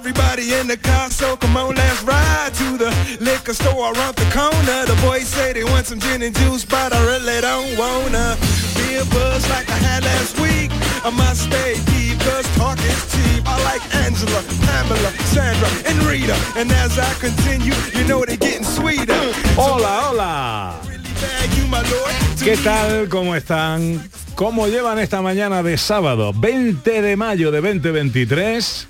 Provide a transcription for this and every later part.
Everybody in the car, so come on, let's ride to the liquor store around the corner. The boys say they want some gin and juice, but I really don't wanna be a buzz like I had last week. I must stay deep, cause talk is cheap. I like Angela, Pamela, Sandra, and Rita. And as I continue, you know they're getting sweeter. Hola, hola. Lord. ¿Qué tal? ¿Cómo están? ¿Cómo llevan esta mañana de sábado, 20 de mayo de 2023?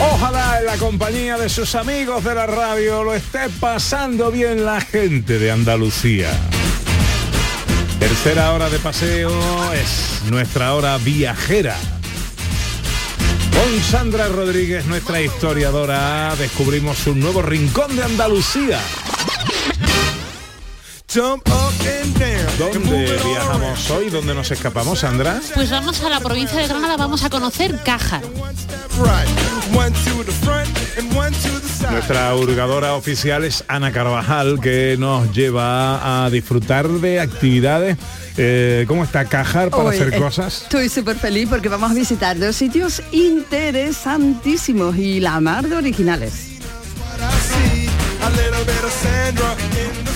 Ojalá en la compañía de sus amigos de la radio lo esté pasando bien la gente de Andalucía. Tercera hora de paseo es nuestra hora viajera. Con Sandra Rodríguez, nuestra historiadora, descubrimos un nuevo rincón de Andalucía. ¿Dónde viajamos hoy? ¿Dónde nos escapamos, Sandra? Pues vamos a la provincia de Granada, vamos a conocer Cájar. right. One to the front and one to the side. Nuestra hurgadora oficial es Ana Carvajal, que nos lleva a disfrutar de actividades. Eh, ¿Cómo está Cajar para Hoy, hacer cosas? Estoy súper feliz porque vamos a visitar dos sitios interesantísimos y la mar de originales.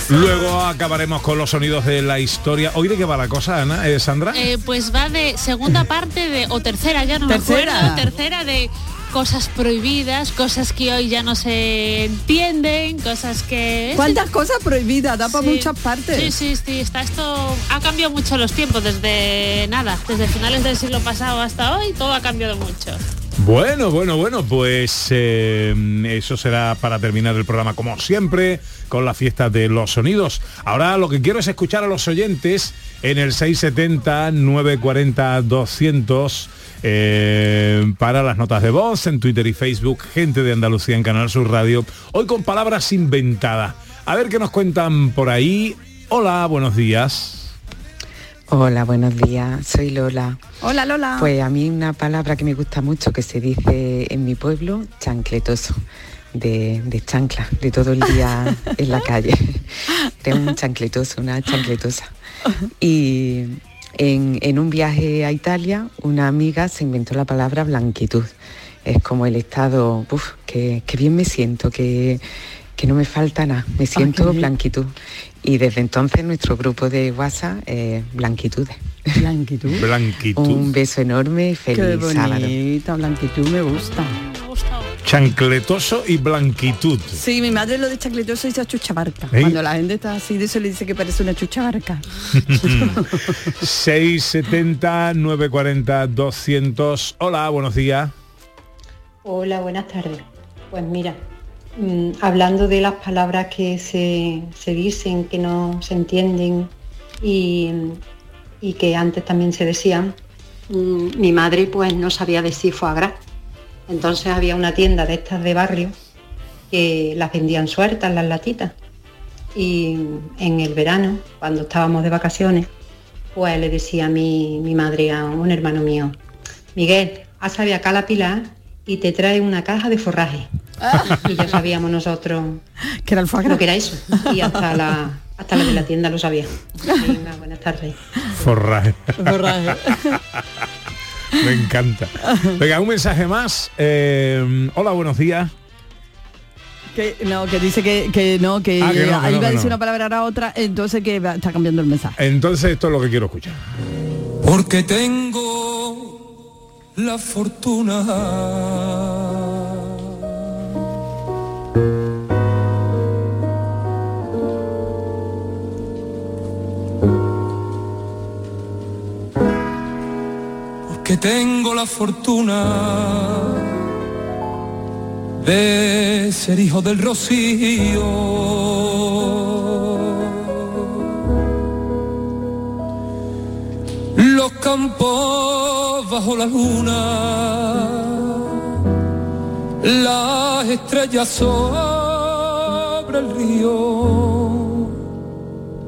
Luego acabaremos con los sonidos de la historia. ¿Hoy de qué va la cosa, Ana? ¿Eh, Sandra? Eh, pues va de segunda parte de, o tercera, ya no Tercera. me acuerdo, tercera de cosas prohibidas, cosas que hoy ya no se entienden, cosas que... ¿Cuántas cosas prohibidas? Da para Sí. muchas partes. Sí, sí, sí, está esto ha cambiado mucho los tiempos desde nada, desde finales del siglo pasado hasta hoy, todo ha cambiado mucho. Bueno, bueno, bueno, pues eh, eso será para terminar el programa como siempre, con la fiesta de los sonidos. Ahora lo que quiero es escuchar a los oyentes en el 670-940-200 eh, para las notas de voz en Twitter y Facebook, gente de Andalucía en Canal Sur Radio, hoy con palabras inventadas. A ver qué nos cuentan por ahí. Hola, buenos días. Hola, buenos días. Soy Lola. Hola Lola. Pues a mí una palabra que me gusta mucho que se dice en mi pueblo, chancletoso, de, de chancla, de todo el día en la calle. De un chancletoso, una chancletosa. Y en, en un viaje a Italia, una amiga se inventó la palabra blanquitud. Es como el estado, uf, que, que bien me siento, que, que no me falta nada, me siento blanquitud. Y desde entonces nuestro grupo de WhatsApp es Blanquitudes. Blanquitud. Blanquitud. Un beso enorme y Qué feliz sábado. bonita, Blanquitud, me gusta. Me gusta. Chancletoso y blanquitud. Sí, mi madre lo de chacletoso dice chuchabarca. ¿Eh? Cuando la gente está así de eso le dice que parece una chuchabarca. 670 940 200. Hola, buenos días. Hola, buenas tardes. Pues mira, mm, hablando de las palabras que se, dicen, que no se entienden y, que antes también se decían, mm, mi madre pues no sabía decir foie gras. Entonces había una tienda de estas de barrio que las vendían sueltas, las latitas. Y en el verano, cuando estábamos de vacaciones, pues le decía a mi, mi madre a un hermano mío, Miguel, haz acá la Pilar y te trae una caja de forraje. Y ya sabíamos nosotros Que era el foie lo que era eso. Y hasta la, hasta la de la tienda lo sabía. Venga, buenas tardes. Forraje. Me encanta. Venga, un mensaje más. Eh, hola, buenos días. Que, no, que dice que, que no, que, Ah, que no, que ahí no, va a que decir no. una palabra ahora otra, entonces que va- está cambiando el mensaje. Entonces esto es lo que quiero escuchar. Porque tengo la fortuna porque tengo la fortuna de ser hijo del rocío. Los campos bajo la luna, las estrellas sobre el río,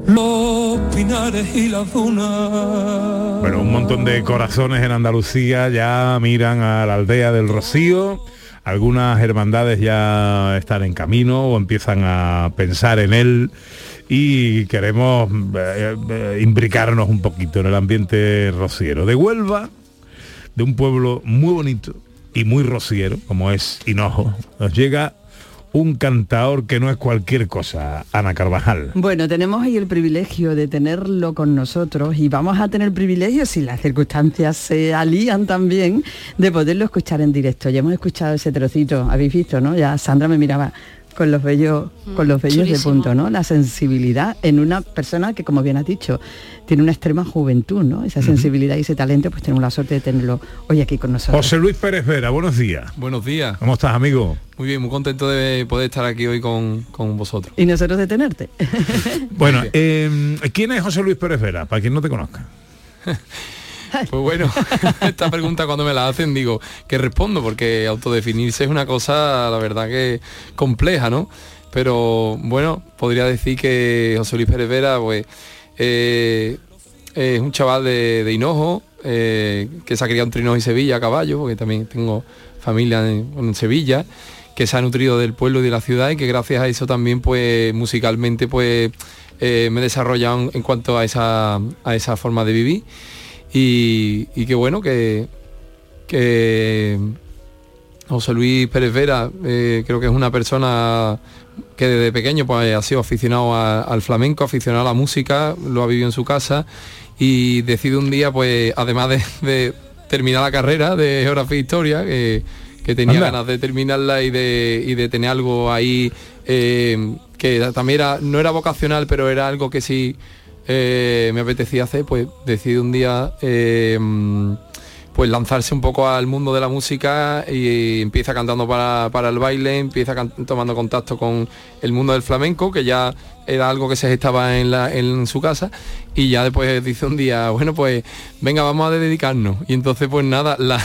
los pinares y las dunas. Bueno, un montón de corazones en Andalucía ya miran a la aldea del Rocío. Algunas hermandades ya están en camino o empiezan a pensar en él y queremos eh, eh, imbricarnos un poquito en el ambiente rociero. De Huelva, de un pueblo muy bonito y muy rociero, como es Hinojo, nos llega un cantaor que no es cualquier cosa, Ana Carvajal. Bueno, tenemos ahí el privilegio de tenerlo con nosotros y vamos a tener privilegio, si las circunstancias se alían también, de poderlo escuchar en directo. Ya hemos escuchado ese trocito, habéis visto, ¿no? Ya Sandra me miraba con los bellos, con los bellos de punto, ¿no? La sensibilidad en una persona que, como bien has dicho, tiene una extrema juventud, ¿no? Esa sensibilidad y ese talento, pues tenemos la suerte de tenerlo hoy aquí con nosotros. José Luis Pérez Vera, buenos días. Buenos días. ¿Cómo estás, amigo? Muy bien, muy contento de poder estar aquí hoy con, con vosotros. Y nosotros de tenerte. Bueno, eh, ¿quién es José Luis Pérez Vera? Para quien no te conozca. Pues bueno, esta pregunta cuando me la hacen digo que respondo porque autodefinirse es una cosa, la verdad que compleja, ¿no? Pero bueno, podría decir que José Luis Pérez Vera, pues, eh, es un chaval de, Hinojo, eh, que se ha criado entre Hinojo y Sevilla a caballo, porque también tengo familia en, en Sevilla, que se ha nutrido del pueblo y de la ciudad y que gracias a eso también, pues, musicalmente, pues, eh, me he desarrollado en, en cuanto a esa, a esa forma de vivir y, y que bueno que, que José Luis Pérez Vera eh, creo que es una persona que desde pequeño pues, ha sido aficionado a- al flamenco, aficionado a la música, lo ha vivido en su casa y decide un día pues además de, de terminar la carrera de geografía e historia que, que tenía Anda. ganas de terminarla y de, y de tener algo ahí eh, que también era, no era vocacional pero era algo que sí eh, me apetecía hacer, pues decide un día eh, pues lanzarse un poco al mundo de la música y empieza cantando para, para el baile, empieza tomando contacto con el mundo del flamenco, que ya era algo que se gestaba en, la- en su casa, y ya después dice un día, bueno pues venga, vamos a dedicarnos. Y entonces pues nada, la...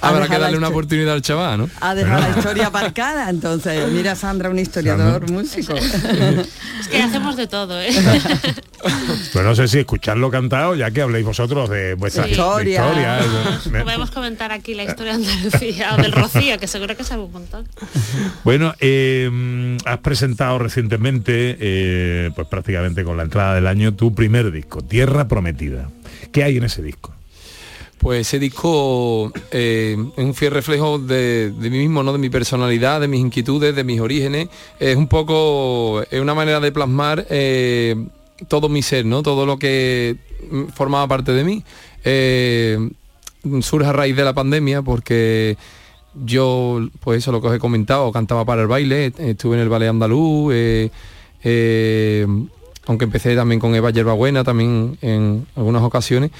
habrá que darle una oportunidad al chaval, ¿no? Ha dejado la historia aparcada, entonces mira Sandra, un historiador, músico. Es que hacemos de todo, ¿eh? Pues no sé si escucharlo cantado, ya que habléis vosotros de vuestra Sí. historia. Historia. Me- Podemos comentar aquí la historia de Andalucía o del Rocío, que seguro que sabe un montón. Bueno, eh, has presentado recientemente, eh, pues prácticamente con la entrada del año, tu primer disco, Tierra Prometida. ¿Qué hay en ese disco? Pues ese disco eh, es un fiel reflejo de, mí mismo, ¿no? de mi personalidad, de mis inquietudes, de mis orígenes. Es un poco, es una manera de plasmar eh, todo mi ser, ¿no? Todo lo que formaba parte de mí. Surge a raíz de la pandemia porque yo, pues eso lo que os he comentado, cantaba para el baile, estuve en el ballet andaluz, eh, eh, aunque empecé también con Eva Yerbabuena también en algunas ocasiones.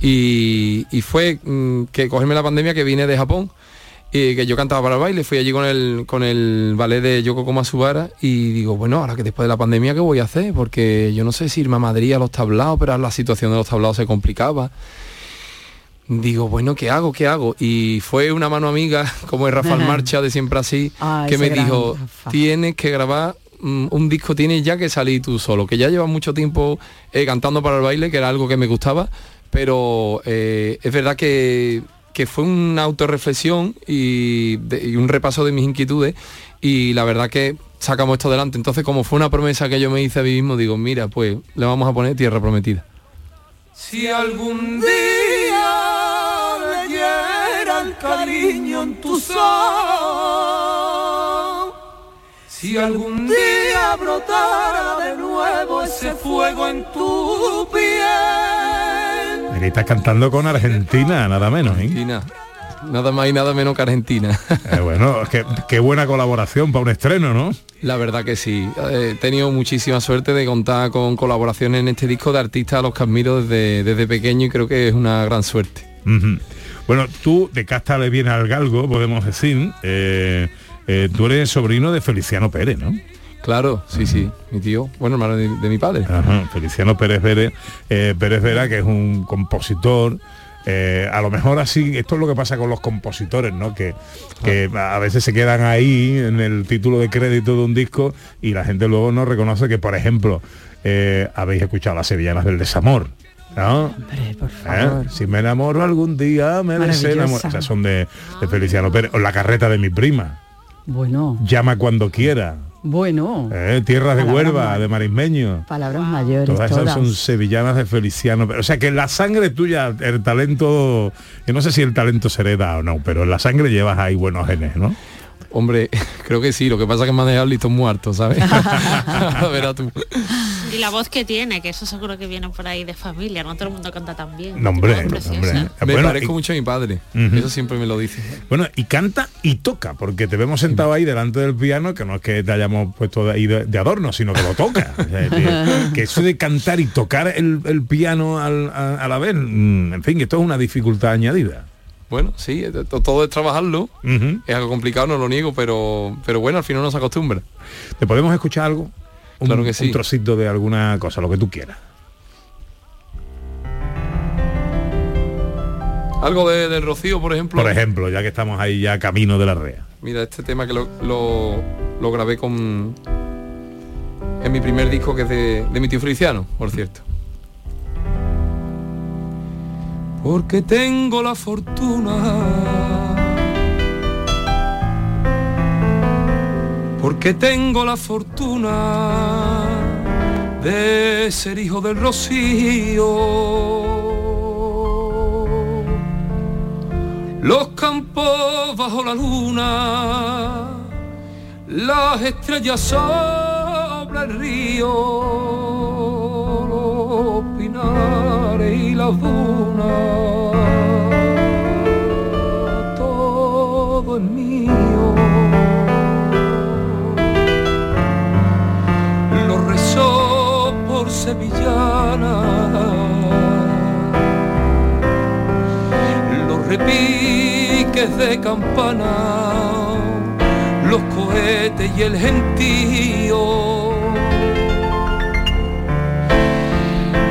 Y, fue mm, que cogerme la pandemia que vine de Japón y que yo cantaba para el baile, fui allí con el, con el ballet de Yoko Komasubara y digo, bueno, ahora que después de la pandemia, ¿qué voy a hacer? Porque yo no sé si irme a Madrid a los tablados, pero la situación de los tablados se complicaba. Digo, bueno, ¿qué hago? ¿Qué hago? Y fue una mano amiga, como es Rafael Marcha de Siempre Así, Ah, que me dijo, Rafa. tienes que grabar mm, un disco, tienes ya que salir tú solo, que ya llevas mucho tiempo eh, cantando para el baile, que era algo que me gustaba, pero eh, es verdad que, que fue una autorreflexión y, de- y un repaso de mis inquietudes y la verdad que sacamos esto adelante. Entonces, como fue una promesa que yo me hice a mí mismo, digo, mira, pues le vamos a poner Tierra Prometida. Si algún día cariño en tu sol, si algún día brotara de nuevo ese fuego en tu piel, estás cantando con Argentina, nada menos. ¿eh? Argentina. Nada más y nada menos que Argentina. Eh, bueno, qué, qué buena colaboración para un estreno, ¿no? La verdad que sí. Eh, He tenido muchísima suerte de contar con colaboraciones en este disco de artistas a los que admiro desde, desde pequeño y creo que es una gran suerte. Bueno, tú de casta le viene al galgo, podemos decir. eh, eh, tú eres sobrino de Feliciano Pérez, ¿no? Claro, sí, sí, mi tío, bueno, hermano de, de mi padre. Ajá, Feliciano Pérez Pérez, eh, Pérez Vera, que es un compositor. eh, a lo mejor así, esto es lo que pasa con los compositores, ¿no? Que, que a veces se quedan ahí en el título de crédito de un disco y la gente luego no reconoce que, por ejemplo, eh, habéis escuchado las sevillanas del desamor. ¿No? Hombre, por ¿Eh? favor. Si me enamoro algún día, me desenamoro. Esas son de, de Feliciano Pérez. O la carreta de mi prima. Bueno, Llama cuando quiera. bueno. ¿Eh? Tierras de Huelva, ma- de Marismeño. Palabras mayores, Todas esas todas. son sevillanas de Feliciano. Pérez. O sea que en la sangre tuya, el talento, yo no sé si el talento se hereda o no, pero en la sangre llevas ahí buenos genes, ¿no? Hombre, creo que sí, lo que pasa es que me ha dejado listo muerto, ¿sabes? Verás tú. Y la voz que tiene, que eso seguro que viene por ahí de familia, no todo el mundo canta tan bien. No, hombre, no. Me Bueno, parezco y- mucho a mi padre. Eso siempre me lo dice. Bueno, y canta y toca, porque te vemos sentado ahí delante del piano, que no es que te hayamos puesto de ahí de, de adorno, sino que lo toca. O sea, que, que eso de cantar y tocar el, el piano al- a, a la vez, mm, en fin, esto es una dificultad añadida. Bueno, sí, to- todo es trabajarlo. Es algo complicado, no lo niego, pero, pero bueno, al final uno se acostumbra. ¿Te podemos escuchar algo? Un, Claro que sí. un trocito de alguna cosa, lo que tú quieras. Algo de, del Rocío, por ejemplo. Por ejemplo, ya que estamos ahí ya camino de la rea. Mira, este tema que lo, lo, lo grabé con en mi primer disco que es de, de mi tío Feliciano, por cierto. Porque tengo la fortuna. Porque tengo la fortuna de ser hijo del Rocío. Los campos bajo la luna, las estrellas sobre el río, los pinares y las dunas, todo es mío. Sevillana los repiques de campana, los cohetes y el gentío.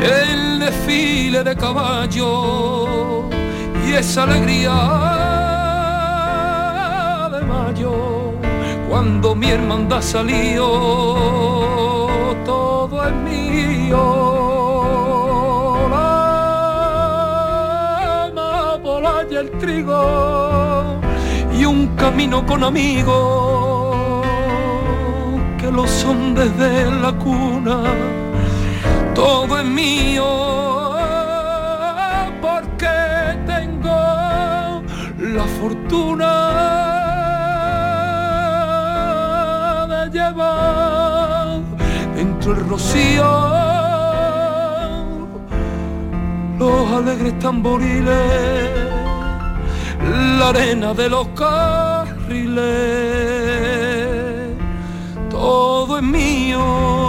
El desfile de caballo y esa alegría de mayo, cuando mi hermandad salió, todo es amapola y el trigo y un camino con amigos que lo son desde la cuna. Todo es mío porque tengo la fortuna de llevar dentro el rocío los alegres tamboriles, la arena de los carriles, todo es mío.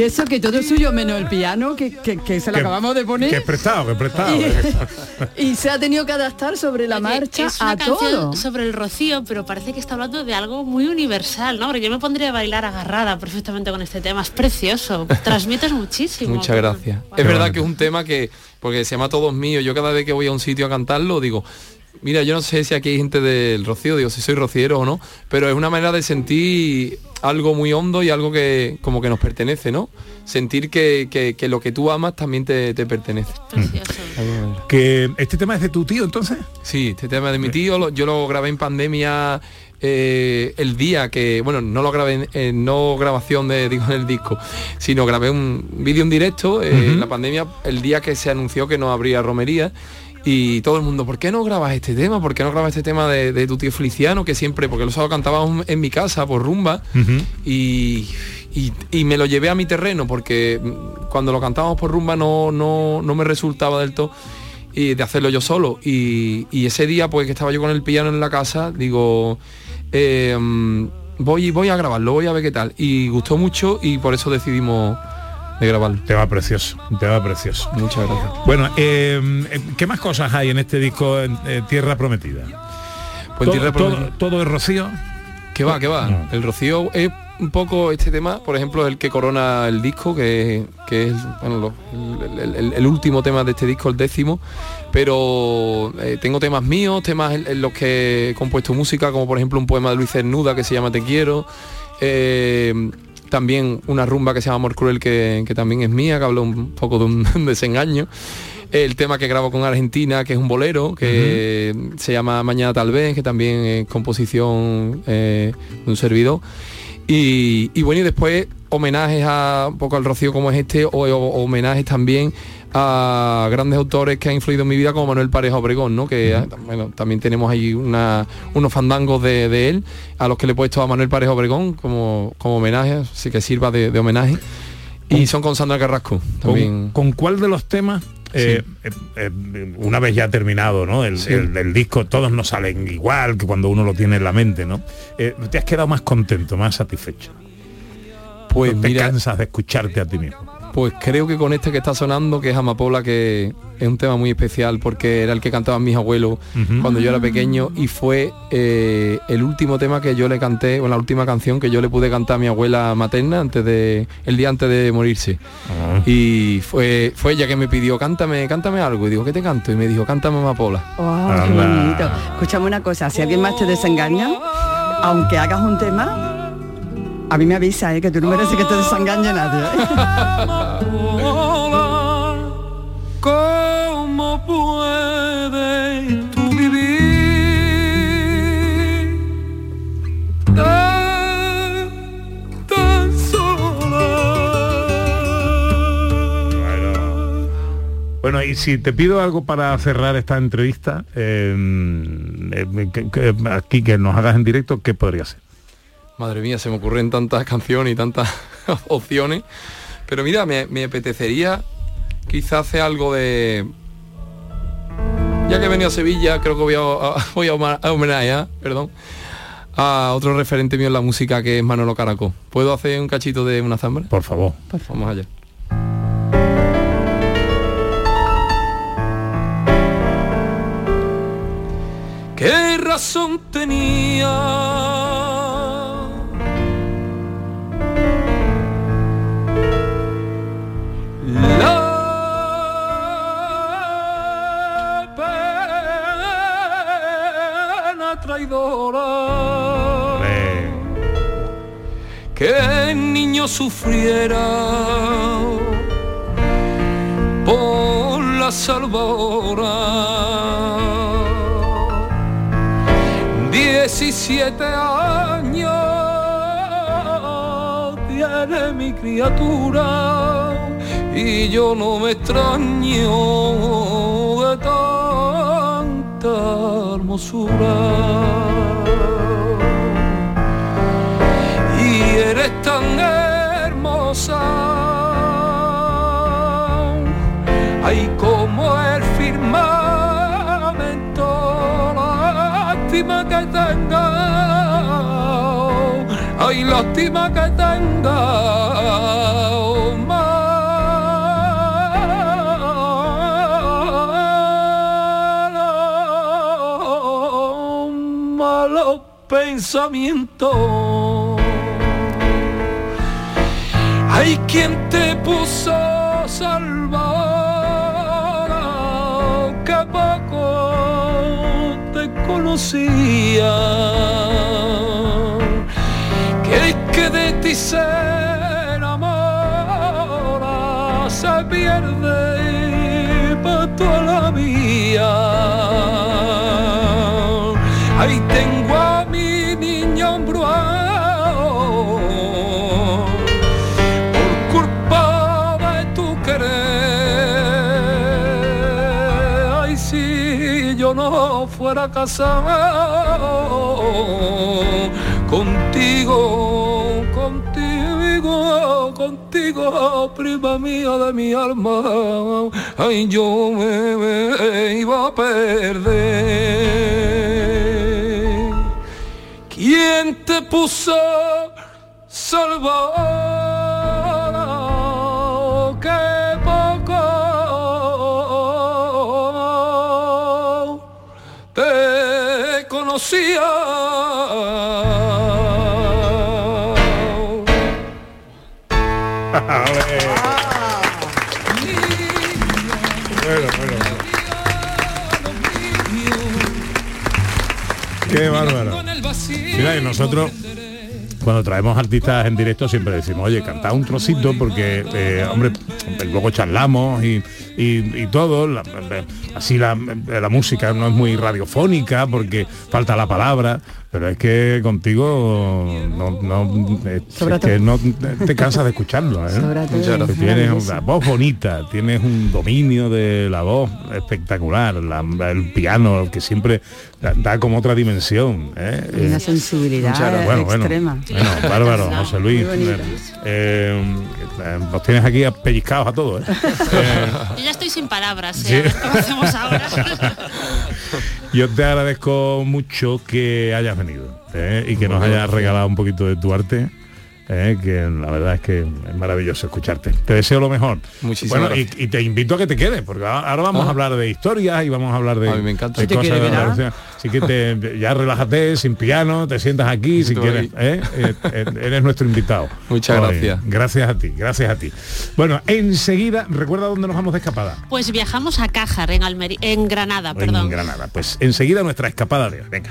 Y eso que todo es suyo, menos el piano, que, que- que se lo Que- acabamos de poner. Que es prestado, que es prestado. Y se ha tenido que adaptar sobre la Oye, marcha es una a canción todo. sobre el rocío, pero parece que está hablando de algo muy universal, ¿no? Porque yo me pondría a bailar agarrada perfectamente con este tema. Es precioso, transmites muchísimo. Muchas gracias. Es verdad que es un tema que, porque se llama Todos Míos, yo cada vez que voy a un sitio a cantarlo digo, mira, yo no sé si aquí hay gente del Rocío, digo si soy rociero o no, pero es una manera de sentir algo muy hondo y algo que como que nos pertenece, ¿no? Sentir que, que- que lo que tú amas también te, te pertenece. Precioso. que este tema es de tu tío, entonces. Sí, este tema de mi tío, lo- yo lo grabé en pandemia eh, el día que, bueno, no lo grabé, en, en no grabación de, digo, en el disco, sino grabé un vídeo en directo eh, en la pandemia el día que se anunció que no habría romería. Y todo el mundo, ¿por qué no grabas este tema? ¿Por qué no grabas este tema de, de tu tío Feliciano? Que siempre, porque lo sábados cantábamos en mi casa por rumba y, y- y me lo llevé a mi terreno porque cuando lo cantábamos por rumba no, no, no me resultaba del todo y de hacerlo yo solo. Y, y ese día, pues que estaba yo con el piano en la casa, digo, eh, voy, voy a grabarlo, voy a ver qué tal. Y gustó mucho y por eso decidimos de grabarlo. Te va precioso, te va precioso. Muchas gracias. Bueno, eh, eh, ¿qué más cosas hay en este disco eh, Tierra Prometida? Pues todo, Tierra Prometida. todo es Rocío. Que va, que va. No. El Rocío es un poco este tema, por ejemplo, el que corona el disco, que, que es bueno, lo- el, el- el- el último tema de este disco, el décimo. Pero eh, tengo temas míos, temas en, en los que he compuesto música, como por ejemplo un poema de Luis Cernuda que se llama Te quiero. Eh, también una rumba que se llama Amor Cruel que, que también es mía, que habla un poco de un desengaño. El tema que grabo con Argentina, que es un bolero, que se llama Mañana tal vez, que también es composición eh, de un servidor. Y, y bueno, y después homenajes a un poco al Rocío como es este, o, o- homenajes también a grandes autores que han influido en mi vida como Manuel Pareja Obregón, ¿no? Que ah, bueno, también tenemos ahí una- unos fandangos de, de él, a los que le he puesto a Manuel Pareja Obregón como, como homenaje, así que sirva de, de homenaje. Y son con Sandra Carrasco también. ¿Con, con cuál de los temas? eh, eh, eh, una vez ya terminado ¿no? el, Sí. el- el disco todos no salen igual que cuando uno lo tiene en la mente no te has quedado más contento más satisfecho Pues No te mira, cansas de escucharte a ti mismo Pues creo que con este que está sonando, que es Amapola, que es un tema muy especial porque era el que cantaban mis abuelos cuando yo era pequeño y fue eh, el último tema que yo le canté, o la última canción que yo le pude cantar a mi abuela materna antes de, el día antes de morirse. Ah. Y fue, fue ella que me pidió, cántame, cántame algo. Y digo, ¿qué te canto? Y me dijo, cántame Amapola. ¡Oh, qué bonito! Escúchame una cosa, si alguien más te desengaña, aunque hagas un tema, a mí me avisa, ¿eh? que tú no mereces que te desengañe nadie. ¿eh? ¿Cómo puedes tú vivir tan, tan sola? bueno y si te pido algo para cerrar esta entrevista eh, eh, que- que- aquí que nos hagas en directo qué podría ser Madre mía, se me ocurren tantas canciones y tantas opciones. Pero mira, me, me apetecería quizás hacer algo de... Ya que he venido a Sevilla, creo que voy a, a- voy a homenajear, perdón, a otro referente mío en la música que es Manolo Caracol. ¿Puedo hacer un cachito de una zambra? por favor Vamos allá. ¿Qué razón tenía? Que el niño sufriera por la salvadora. 17 años tiene mi criatura y yo no me extraño de tanta hermosura y eres tan hermosa. Ay, como el firmamento, lástima que tenga. Ay, lástima que tenga. Malos, Hay quien te puso salvada, que poco te conocía. Que es que de ti se enamora, se pierde para toda la vida. Fuera casado contigo, contigo, contigo, prima mía de mi alma. Ay, yo me, me iba a perder. ¿Quién te puso salvado Qué bárbaro. Mira, y nosotros cuando traemos artistas en directo siempre decimos, oye, canta un trocito porque, eh, hombre, luego charlamos y, y- y todo, la- así la, la música no es muy radiofónica porque falta la palabra, pero es que contigo no, no, es- Sobre es que no te cansas de escucharlo. ¿eh? Tienes una voz bonita, tienes un dominio de la voz espectacular, la- el piano que siempre da, como otra dimensión. ¿eh? Y una Eh, sensibilidad. Bueno, bueno. extrema. Bueno, bárbaro, José Luis. Bonito. Eh, eh, nos tienes aquí pellizcados a todos. Yo ya estoy sin palabras. ¿eh? A ver ¿Cómo hacemos ahora? yo te agradezco mucho que hayas venido ¿eh? y que nos hayas regalado un poquito de tu arte. ¿Eh? que la verdad es que es maravilloso escucharte. Te deseo lo mejor. Muchísimas bueno, y, gracias. y te invito a que te quedes, porque ahora vamos Ah. a hablar de historias y vamos a hablar de, A mí me encanta. de Si te cosas quiere de quedar. Andalucía. Así que te, ya relájate, sin piano, te sientas aquí si quieres. ¿eh? Eh, eh, eres nuestro invitado. Muchas Oye, gracias. Gracias a ti, gracias a ti. Bueno, enseguida, recuerda dónde nos vamos de escapada. Pues viajamos a Cájar, en, Almeri- en Granada, perdón. En Granada. Pues enseguida nuestra escapada de hoy. Venga.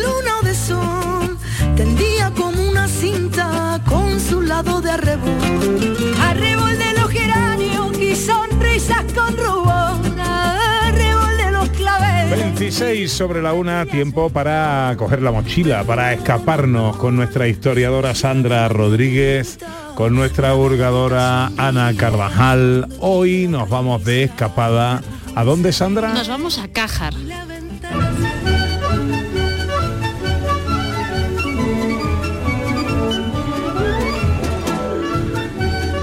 de arrebol. Arrebol de los geranios y sonrisas con rubor, arrebol de los claveles. 26 sobre la una, tiempo para coger la mochila, para escaparnos con nuestra historiadora Sandra Rodríguez, con nuestra hurgadora Ana Carvajal. Hoy nos vamos de escapada. ¿A dónde, Sandra? Nos vamos a Cájar.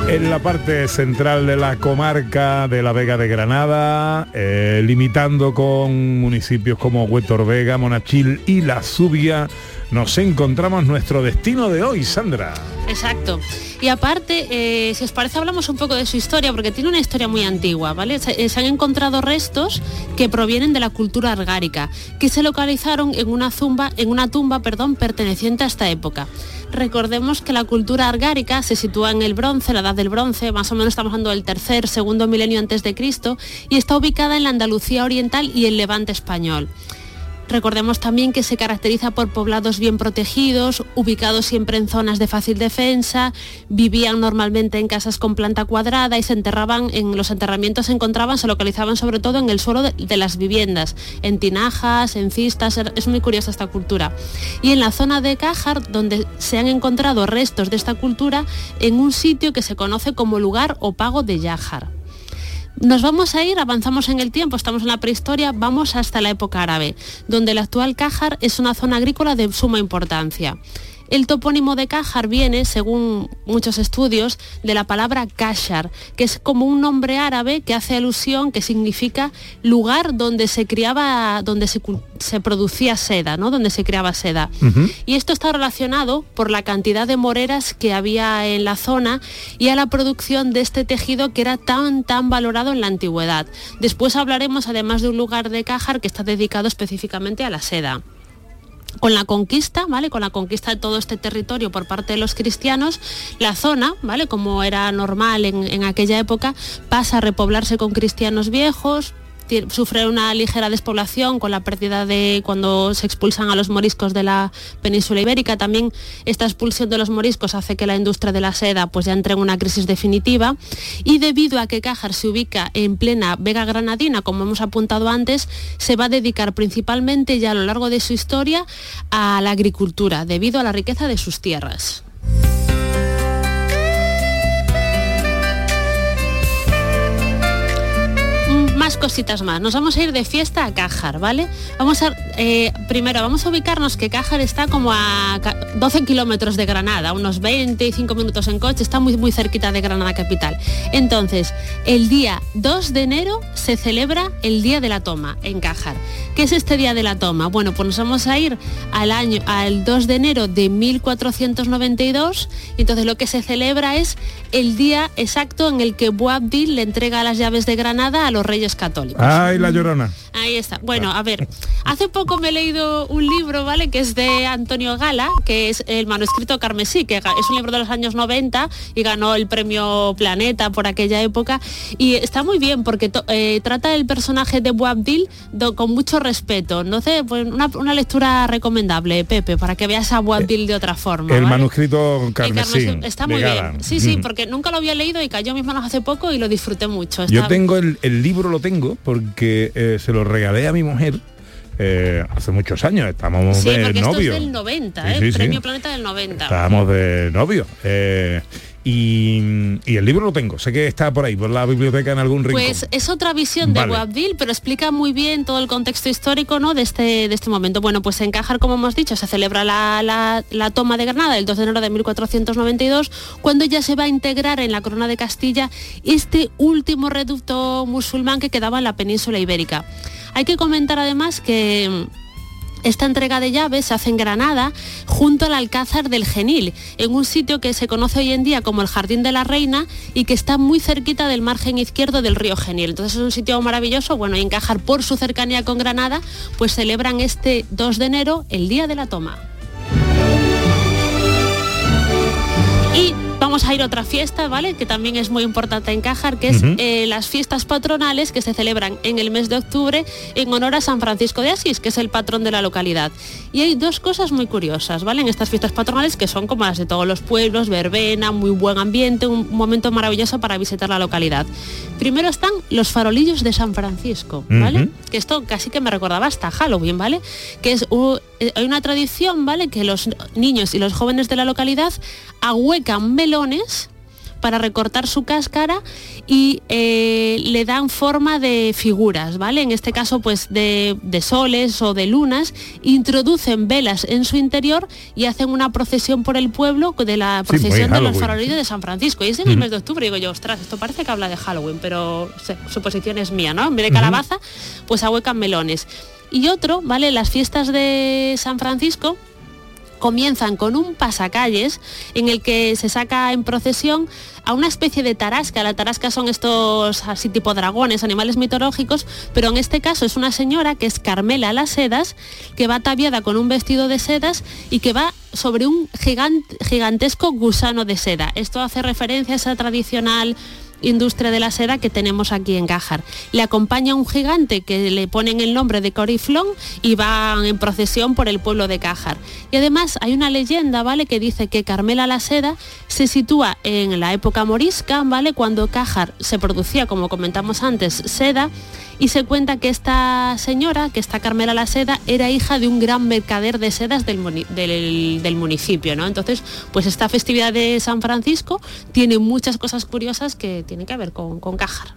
En la parte central de la comarca de la Vega de Granada, eh, limitando con municipios como Huetor Vega, Monachil y La Zubia, nos encontramos nuestro destino de hoy, Sandra. Exacto. Y aparte, eh, si os parece, hablamos un poco de su historia, porque tiene una historia muy antigua, ¿vale? Se, eh, han encontrado restos que provienen de la cultura argárica, que se localizaron en una, en una tumba perdón, perteneciente a esta época. Recordemos que la cultura argárica se sitúa en el bronce, la edad del bronce, más o menos estamos hablando del tercer, segundo milenio antes de Cristo, y está ubicada en la Andalucía oriental y el levante español. Recordemos también que se caracteriza por poblados bien protegidos, ubicados siempre en zonas de fácil defensa, vivían normalmente en casas con planta cuadrada y se enterraban, en los enterramientos se encontraban, se localizaban sobre todo en el suelo de, las viviendas, en tinajas, en cistas, es muy curiosa esta cultura. Y en la zona de Cájar, donde se han encontrado restos de esta cultura, en un sitio que se conoce como lugar o pago de Yajar. Nos vamos a ir, avanzamos en el tiempo, estamos en la prehistoria, vamos hasta la época árabe, donde el actual Cájar es una zona agrícola de suma importancia. El topónimo de Cájar viene, según muchos estudios, de la palabra Kashar, que es como un nombre árabe que hace alusión, que significa lugar donde se criaba, donde se, producía seda, ¿no? Donde se creaba seda. Y esto está relacionado por la cantidad de moreras que había en la zona y a la producción de este tejido que era tan, tan valorado en la antigüedad. Después hablaremos además de un lugar de Cájar que está dedicado específicamente a la seda con la conquista, ¿vale? Con la conquista de todo este territorio por parte de los cristianos, la zona, ¿vale? Como era normal en, en aquella época, pasa a repoblarse con cristianos viejos, sufre una ligera despoblación con la pérdida de cuando se expulsan a los moriscos de la península ibérica. También esta expulsión de los moriscos hace que la industria de la seda pues ya entre en una crisis definitiva y debido a que Cájar se ubica en plena Vega Granadina, como hemos apuntado antes, se va a dedicar principalmente ya a lo largo de su historia a la agricultura, debido a la riqueza de sus tierras. Cositas más. Nos vamos a ir de fiesta a Cájar, ¿vale? Vamos a, eh, primero, vamos a ubicarnos que Cájar está como a ca- 12 kilómetros de Granada, unos 25 minutos en coche, está muy, muy cerquita de Granada capital. Entonces, el día 2 de enero se celebra el Día de la Toma en Cájar. ¿Qué es este Día de la Toma? Bueno, pues nos vamos a ir al año, al 2 de enero de 1492. Entonces lo que se celebra es el día exacto en el que Boabdil le entrega las llaves de Granada a los reyes católicos. Ay, la llorona. Ahí está. Bueno, a ver, hace poco me he leído un libro, ¿vale? Que es de Antonio Gala, que es el manuscrito carmesí, que es un libro de los años 90 y ganó el premio Planeta por aquella época. Y está muy bien porque eh, trata el personaje de Boabdil con mucho respeto. No sé, pues una, una lectura recomendable, Pepe, para que veas a Boabdil de otra forma. El ¿vale? manuscrito El carmesí. está muy Gala. bien. Sí, sí, Mm. porque nunca lo había leído y cayó en mis manos hace poco y lo disfruté mucho. Yo tengo el, el libro, lo tengo, porque eh, se lo regalé a mi mujer eh, hace muchos años. Estamos Sí, de porque esto novio. es del 90, Sí, ¿eh? sí. Premio Planeta del 90. Estábamos de novio. Y, y el libro lo tengo. Sé que está por ahí, por la biblioteca en algún rincón. Pues es otra visión de. Boabdil, pero explica muy bien todo el contexto histórico ¿no? de, este, de este momento. Bueno, pues en Cájar, como hemos dicho, se celebra la, la- la toma de Granada el 2 de enero de 1492, cuando ya se va a integrar en la corona de Castilla este último reducto musulmán que quedaba en la península ibérica. Hay que comentar además que... esta entrega de llaves se hace en Granada, junto al Alcázar del Genil, en un sitio que se conoce hoy en día como el Jardín de la Reina y que está muy cerquita del margen izquierdo del río Genil. Entonces es un sitio maravilloso, bueno, y encajar por su cercanía con Granada, pues celebran este 2 de enero el Día de la Toma. Vamos a ir a otra fiesta, ¿vale? Que también es muy importante en Cájar, que es eh, las fiestas patronales que se celebran en el mes de octubre en honor a San Francisco de Asís, que es el patrón de la localidad. Y hay dos cosas muy curiosas, ¿vale? En estas fiestas patronales que son como las de todos los pueblos, verbena, muy buen ambiente, un momento maravilloso para visitar la localidad. Primero están los farolillos de San Francisco, ¿vale? Que esto casi que me recordaba hasta Halloween, ¿vale? Que es eh, hay una tradición, ¿vale? Que los niños y los jóvenes de la localidad ahuecan melones para recortar su cáscara y eh, le dan forma de figuras, ¿vale? En este caso, pues de, de soles o de lunas, introducen velas en su interior y hacen una procesión por el pueblo de la Sí, procesión de los farolillos de San Francisco. Y es en el Ujú. mes de octubre, digo yo, ostras, esto parece que habla de Halloween, pero sé, suposición es mía, ¿no? En vez de calabaza, pues ahuecan melones. Y otro, ¿vale? Las fiestas de San Francisco comienzan con un pasacalles en el que se saca en procesión a una especie de tarasca. La tarasca son estos así tipo dragones, animales mitológicos, pero en este caso es una señora que es Carmela Las Sedas, que va ataviada con un vestido de sedas y que va sobre un gigan- gigantesco gusano de seda. Esto hace referencia a esa tradicional industria de la seda que tenemos aquí en Gájar. Le acompaña un gigante que le ponen el nombre de Coriflón y van en procesión por el pueblo de Cájar. Y además hay una leyenda, ¿vale? Que dice que Carmela la Seda se sitúa en la época morisca, ¿vale? Cuando Cájar se producía, como comentamos antes, seda y se cuenta que esta señora, que esta Carmela la Seda, era hija de un gran mercader de sedas del, del- del municipio, ¿no? Entonces, pues esta festividad de San Francisco tiene muchas cosas curiosas que tienen que ver con, con marea.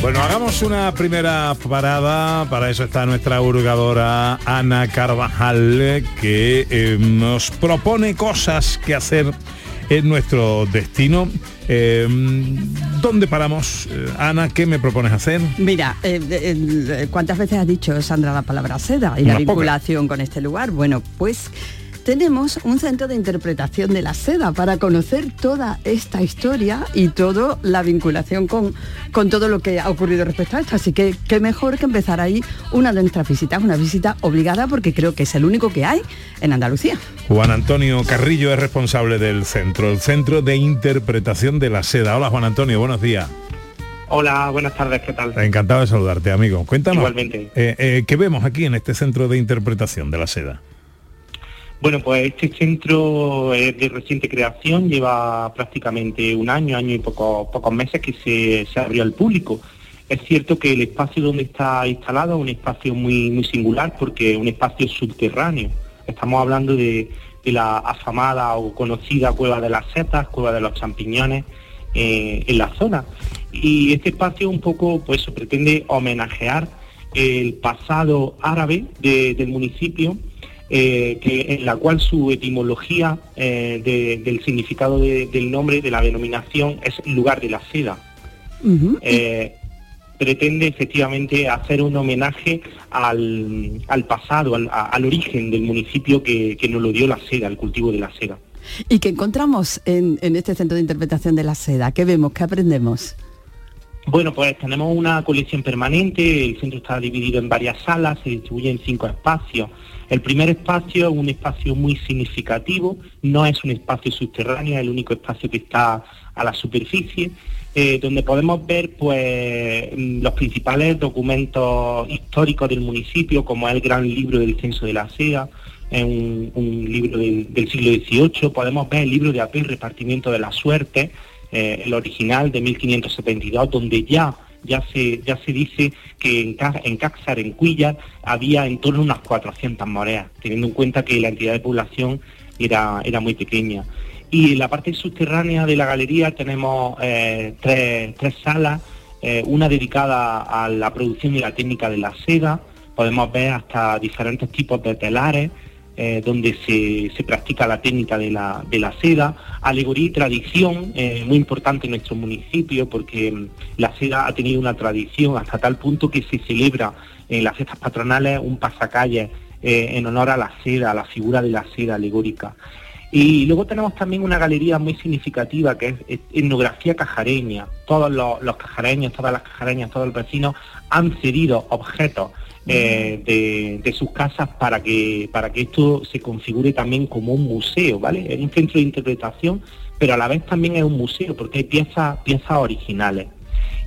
Bueno, hagamos una primera parada. Para eso está nuestra hurgadora Ana Carvajal, que eh, nos propone cosas que hacer en nuestro destino. Eh, ¿Dónde paramos? Eh, Ana, ¿qué me propones hacer? Mira, eh, eh, ¿cuántas veces has dicho, Sandra, la palabra seda y la vinculación con este lugar? Bueno, pues tenemos un centro de interpretación de la seda para conocer toda esta historia y toda la vinculación con, con todo lo que ha ocurrido respecto a esto. Así que qué mejor que empezar ahí una de nuestras visitas, una visita obligada porque creo que es el único que hay en Andalucía. Juan Antonio Carrillo es responsable del centro, el Centro de Interpretación de la Seda. Hola Juan Antonio, buenos días. Hola, buenas tardes, ¿qué tal? Encantado de saludarte, amigo. Cuéntanos. Igualmente. eh, eh, ¿Qué vemos aquí en este Centro de Interpretación de la Seda? Bueno, pues este centro es de reciente creación, lleva prácticamente un año, año y poco- pocos meses que se, abrió al público. Es cierto que el espacio donde está instalado es un espacio muy, singular porque es un espacio subterráneo. Estamos hablando de, la afamada o conocida Cueva de las Setas, Cueva de los Champiñones, eh, en la zona. Y este espacio un poco, pues, pretende homenajear el pasado árabe de- del municipio eh, que, en la cual su etimología eh, de- del significado de- del nombre, de la denominación, es lugar de la seda. Eh, pretende efectivamente hacer un homenaje al, al pasado, al, a- al origen del municipio que, que nos lo dio la seda, el cultivo de la seda. ¿Y qué encontramos en, en este centro de interpretación de la seda? ¿Qué vemos? ¿Qué aprendemos? Bueno, pues tenemos una colección permanente, el centro está dividido en varias salas, se distribuye en cinco espacios. El primer espacio es un espacio muy significativo, no es un espacio subterráneo, es el único espacio que está a la superficie, eh, donde podemos ver pues mm, los principales documentos históricos del municipio, como el gran libro del censo de la seda, es un, libro del, siglo XVIII, podemos ver el libro de Apel, repartimiento de la suerte, eh, el original de 1572, donde ya ya se ya se dice que en, en Cáxar, en Cuillas, había en torno a unas 400 moreas, teniendo en cuenta que la entidad de población era, era muy pequeña. Y en la parte subterránea de la galería tenemos eh, tres, tres salas, eh, una dedicada a la producción y la técnica de la seda, podemos ver hasta diferentes tipos de telares, eh, donde se, se practica la técnica de la, de la seda, alegoría y tradición, eh, muy importante en nuestro municipio porque mm, la seda ha tenido una tradición hasta tal punto que se celebra en las fiestas patronales un pasacalle eh, en honor a la seda, a la figura de la seda alegórica. Y luego tenemos también una galería muy significativa que es es etnografía cajareña. Todos los, los cajareños, todas las cajareñas, todos los vecinos han cedido objetos eh, de, sus casas para que, para que esto se configure también como un museo, ¿vale? Es un centro de interpretación, pero a la vez también es un museo porque hay piezas, piezas originales.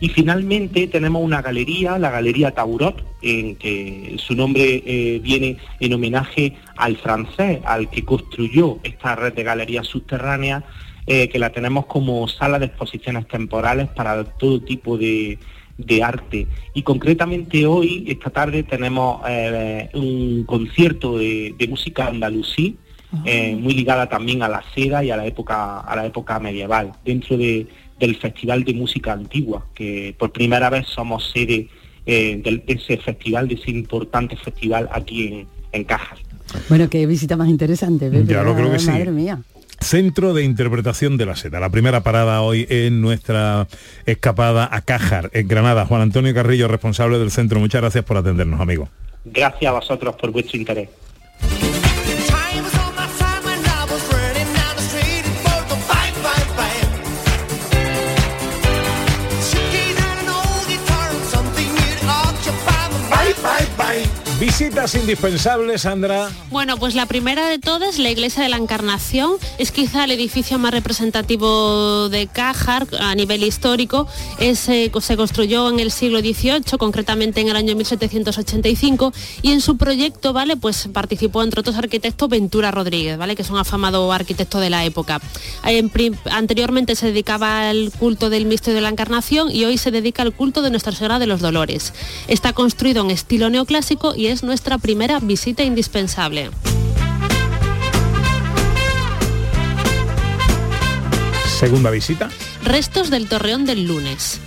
Y finalmente tenemos una galería, la Galería Taurot, en que su nombre eh, viene en homenaje al francés, al que construyó esta red de galerías subterráneas, eh, que la tenemos como sala de exposiciones temporales para todo tipo de, de arte. Y concretamente hoy, esta tarde, tenemos eh, un concierto de, de música andalusí, eh, muy ligada también a la seda y a la época, a la época medieval, dentro de- del Festival de Música Antigua, que por primera vez somos sede eh, del- de ese festival, de ese importante festival aquí en, en Cajas. Bueno, qué visita más interesante, Pepe. Ya lo creo que sí. Madre mía. Centro de Interpretación de la Seda. La primera parada hoy en nuestra escapada a Cájar, en Granada. Juan Antonio Carrillo, responsable del centro. Muchas gracias por atendernos, amigo. Gracias a vosotros por vuestro interés. Visitas indispensables, Sandra. Bueno, pues la primera de todas, la iglesia de la Encarnación, es quizá el edificio más representativo de Cájar a nivel histórico. Es, eh, se construyó en el siglo XVIII, concretamente en el año 1785, y en su proyecto, ¿vale? Pues participó entre otros arquitectos Ventura Rodríguez, ¿vale? Que es un afamado arquitecto de la época. Anteriormente se dedicaba al culto del misterio de la Encarnación y hoy se dedica al culto de Nuestra Señora de los Dolores. Está construido en estilo neoclásico y es nuestra primera visita indispensable. Segunda visita. Restos del Torreón del lunes.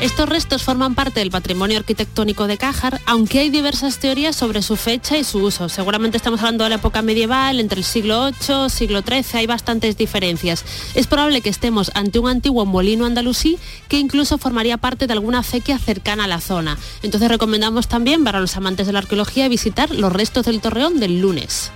Estos restos forman parte del patrimonio arquitectónico de Cájar, aunque hay diversas teorías sobre su fecha y su uso. Seguramente estamos hablando de la época medieval, entre el siglo VIII, siglo XIII, hay bastantes diferencias. Es probable que estemos ante un antiguo molino andalusí que incluso formaría parte de alguna acequia cercana a la zona. Entonces recomendamos también para los amantes de la arqueología visitar los restos del torreón del lunes.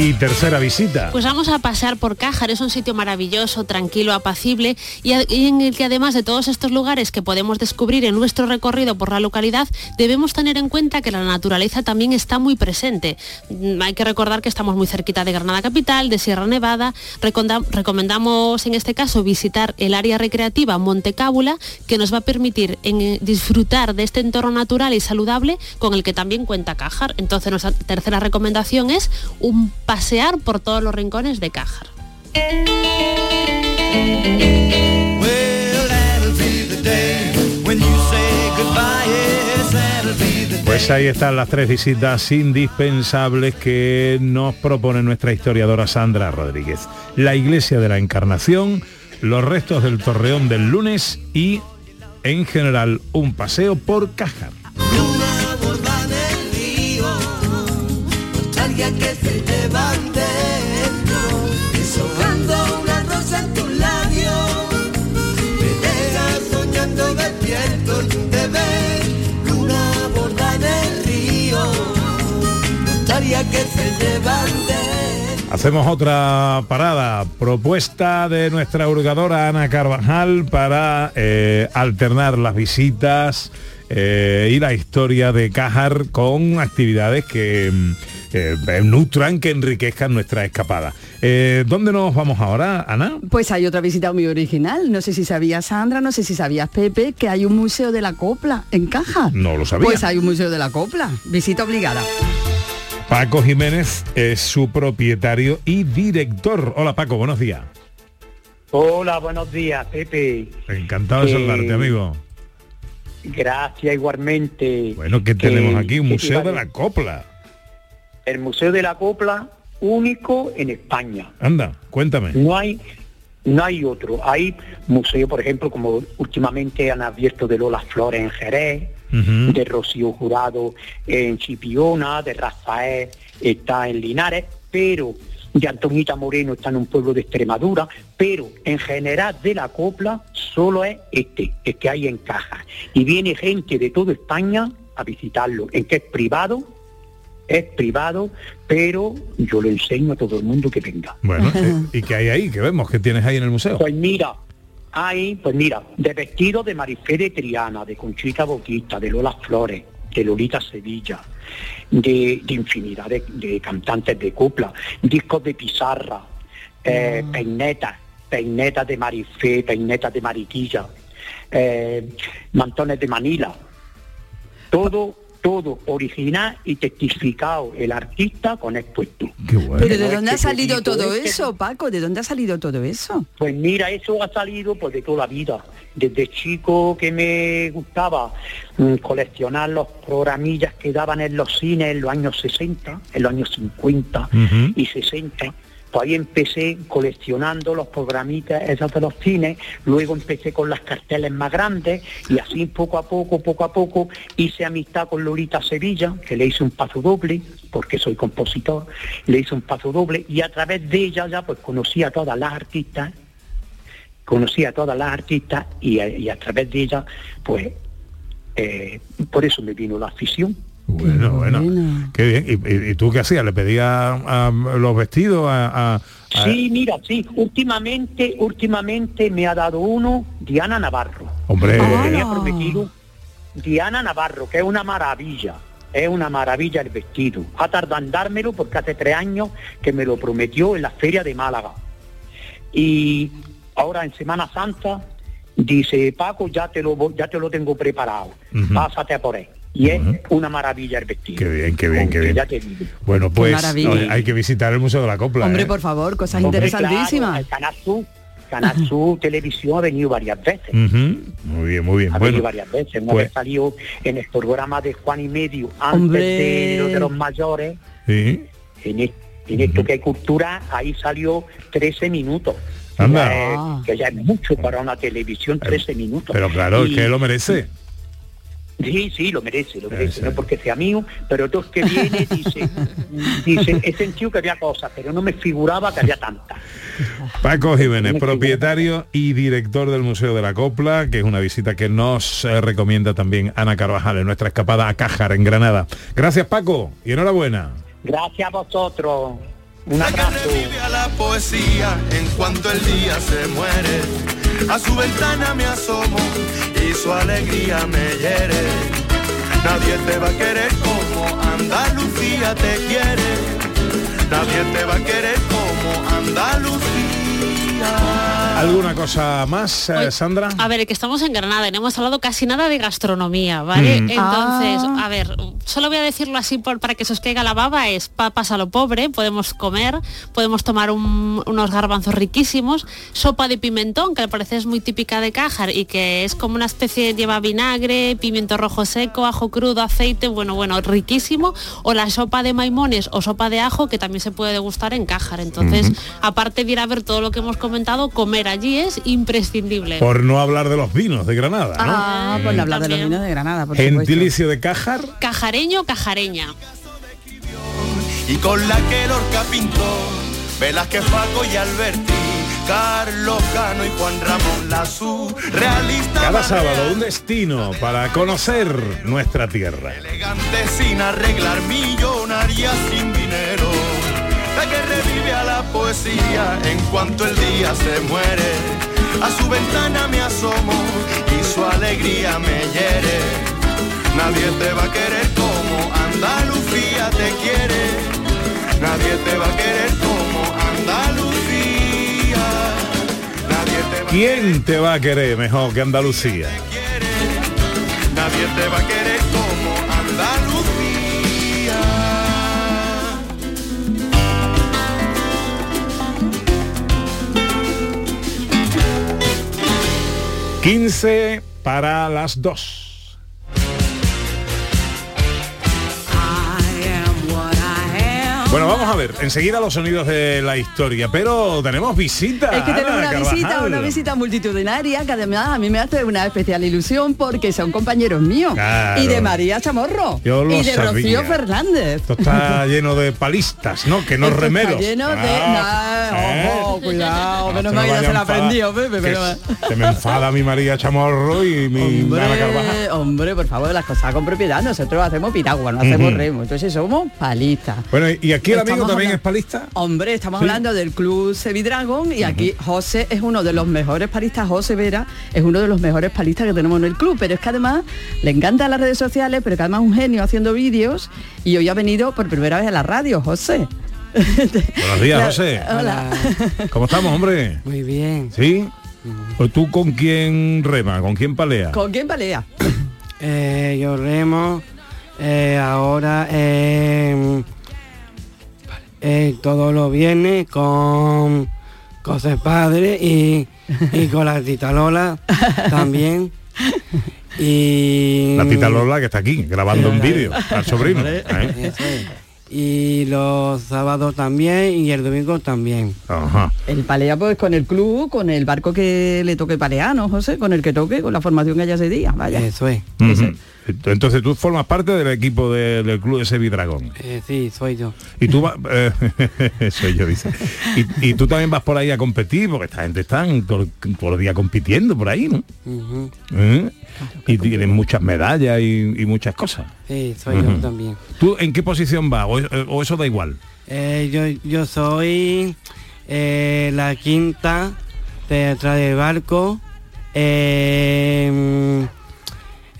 Y tercera visita. Pues vamos a pasar por Cájar, es un sitio maravilloso, tranquilo, apacible y, en el que además de todos estos lugares que podemos descubrir en nuestro recorrido por la localidad, debemos tener en cuenta que la naturaleza también está muy presente. Mm, Hay que recordar que estamos muy cerquita de Granada Capital, de Sierra Nevada. Recomendamos en este caso visitar el área recreativa Monte Cábula, que nos va a permitir eh, disfrutar de este entorno natural y saludable con el que también cuenta Cájar. Entonces nuestra tercera recomendación es un pasear por todos los rincones de Cájar. Pues ahí están las tres visitas indispensables que nos propone nuestra historiadora Sandra Rodríguez. La iglesia de la Encarnación, los restos del torreón del lunes y, en general, un paseo por Cájar. Nostalgia que se llevan dentro, deshojando una rosa en tus labios, me dejas soñando despierto sin te ver, luna borda en el río, nostalgia que se llevan dentro. Hacemos otra parada, propuesta de nuestra hurgadora Ana Carvajal para eh, alternar las visitas eh, y la historia de Cájar con actividades que mm, eh, nutran, que enriquezcan nuestra escapada. Eh, ¿Dónde nos vamos ahora, Ana? Pues hay otra visita muy original. No sé si sabías Sandra, no sé si sabías Pepe, que hay un museo de la copla en Caja. No lo sabía. Pues hay un museo de la copla. Visita obligada. Paco Jiménez es su propietario y director. Hola Paco, buenos días. Hola, buenos días, Pepe. Encantado de Eh, saludarte, amigo. Gracias igualmente. Bueno, ¿qué Que- tenemos aquí? Un museo de la copla. El Museo de la Copla, único en España. Anda, cuéntame. No hay, no hay otro. Hay museos, por ejemplo, como últimamente han abierto de Lola Flores en Jerez, de Rocío Jurado en Chipiona, de Rafael está en Linares, pero de Antonita Moreno está en un pueblo de Extremadura, pero en general de la copla solo es este, el que hay en caja. Y viene gente de toda España a visitarlo, en que es privado, es privado, pero yo lo enseño a todo el mundo que venga. Bueno, eh, ¿y qué hay ahí? ¿Qué vemos? ¿Qué tienes ahí en el museo? Pues mira, hay, pues mira, de vestido de Marifé de Triana, de Conchita Boquita, de Lola Flores, de Lolita Sevilla, de, de infinidad de, de cantantes de copla, discos de pizarra, eh, peinetas, peinetas de Marifé, peinetas de Mariquilla, eh, mantones de Manila, todo, todo original y testificado el artista con expuesto. Pero ¿de dónde ha que salido todo es que- eso, Paco? ¿De dónde ha salido todo eso? Pues mira, eso ha salido pues de toda la vida. Desde chico que me gustaba mm, coleccionar los programillas que daban en los cines en los años 60, en los años 50 Ujú. y 60. Pues ahí empecé coleccionando los programitas esos de los cines, luego empecé con las carteles más grandes y así poco a poco, poco a poco hice amistad con Lolita Sevilla, que le hice un paso doble, porque soy compositor, le hice un paso doble y a través de ella ya pues conocí a todas las artistas conocí a todas las artistas y a, y a través de ellas, pues, eh, por eso me vino la afición. Bueno, bueno. Qué bien. ¿Y, y- y tú qué hacías? ¿Le pedías a, los vestidos a... a- a- Sí, mira, sí, últimamente, últimamente me ha dado uno Diana Navarro. Hombre. Me tenía prometido Diana Navarro, que es una maravilla. Es una maravilla el vestido. Ha tardado en dármelo porque hace tres años que me lo prometió en la feria de Málaga. Y ahora en Semana Santa dice, Paco, ya te lo, ya te lo tengo preparado. Ujú. Pásate a por él. Y es una maravilla el vestido. Qué bien, qué bien, qué bien. Ya te digo. Bueno, pues hay que visitar el Museo de la Copla. Hombre, ¿eh? por favor, cosas Hombre, interesantísimas. claro, el Canal Sur, Canal Sur Televisión ha venido varias veces. Muy bien, muy bien. Ha Bueno, venido varias veces. Una pues- vez salió en el programa de Juan y Medio antes de, lo de los mayores. sí. En, En esto que hay cultura, ahí salió 13 minutos. Anda. Que ya es- Que ya es mucho para una televisión, 13 minutos. Pero claro, es que lo merece. Sí, sí, lo merece, lo merece, no porque sea mío, pero todo que viene dice, dice, he sentido que había cosas, pero no me figuraba que había tantas. Paco Jiménez, propietario y director del Museo de la Copla, que es una visita que nos eh, recomienda también Ana Carvajal en nuestra escapada a Cájar, en Granada. Gracias Paco y enhorabuena. Gracias a vosotros. Un abrazo. Vive a la poesía en cuanto el día se muere. A su ventana me asomo y su alegría me hiere. Nadie te va a querer como Andalucía te quiere. Nadie te va a querer como Andalucía. ¿Alguna cosa más, eh, Sandra? A ver, que estamos en Granada y no hemos hablado casi nada de gastronomía, ¿vale? Mm. Entonces, Ah. a ver, solo voy a decirlo así por- para que se os caiga la baba, es papas a lo pobre, podemos comer, podemos tomar un- unos garbanzos riquísimos, sopa de pimentón, que al parecer es muy típica de Cájar y que es como una especie, lleva vinagre, pimiento rojo seco, ajo crudo, aceite, bueno, bueno, riquísimo, o la sopa de maimones o sopa de ajo, que también se puede degustar en Cájar. Entonces, aparte de ir a ver todo lo que hemos comentado, comer allí es imprescindible. Por no hablar de los vinos de Granada, ¿no? Ah, por no hablar de los vinos de Granada, por supuesto. Gentilicio de Cájar. Cajareño, cajareña. y con la que Lorca pintó, Velázquez, Paco y Alberti, Carlos Cano y Juan Ramón Lazú, realista Cada sábado un destino para conocer nuestra tierra. elegante sin arreglar, millonaria sin dinero, la que revive a la poesía en cuanto el día se muere, a su ventana me asomo y su alegría me hiere, nadie te va a querer como Andalucía te quiere. Nadie te va a querer como Andalucía. Nadie te va, ¿Quién te va a querer mejor que Andalucía? nadie te va a querer 15 para las 2. Bueno, vamos a ver, enseguida los sonidos de la historia, pero tenemos visita. Es que tenemos una visita, una visita multitudinaria que además a mí me hace una especial ilusión porque son compañeros míos. Claro. Y de María Chamorro. Yo lo y de sabía. Rocío Fernández. Esto está lleno de palistas, ¿no? Que no Esto está remeros. lleno de- Ah, Nah, ¿eh? ojo, cuidado, menos se mal me que vaya se la aprendió, Pepe, que pero- Se me enfada mi María Chamorro y mi Ana Carvajal. Hombre, hombre, por favor, las cosas con propiedad. Nosotros hacemos piragua, no hacemos Ujú. remo. Entonces somos palistas. Bueno, y aquí el amigo también hablando- es palista. Hombre, estamos Sí. hablando del Club Sevidragon y aquí José es uno de los mejores palistas, José Vera es uno de los mejores palistas que tenemos en el club, pero es que además le encantan las redes sociales, pero que además es un genio haciendo vídeos y hoy ha venido por primera vez a la radio, José. Buenos días, José. Hola. ¿Cómo estamos, hombre? Muy bien. ¿Sí? Pues tú con quién rema, con quién palea. ¿Con quién palea? Eh, yo remo eh, ahora eh, eh, todo lo viene con José Padre y, y con la tita Lola también. Y La tita Lola que está aquí, grabando un vídeo al sobrino. ¿eh? Eso es. Y los sábados también y el domingo también. Ajá. El palea pues con el club, con el barco que le toque palear, ¿no, José? Con el que toque, con la formación que haya ese día, vaya. Eso es. Entonces tú formas parte del equipo de- del club de Sevidragón. Eh, sí, soy yo. Y tú vas, eh, soy yo, dice. Y, y tú también vas por ahí a competir, porque esta gente está por, día compitiendo por ahí, ¿no? ¿Eh? Y tienen muchas medallas y, y muchas cosas. Sí, soy yo también. ¿Tú en qué posición vas? ¿O, o eso da igual? Eh, yo, yo soy eh, la quinta detrás del barco. Eh,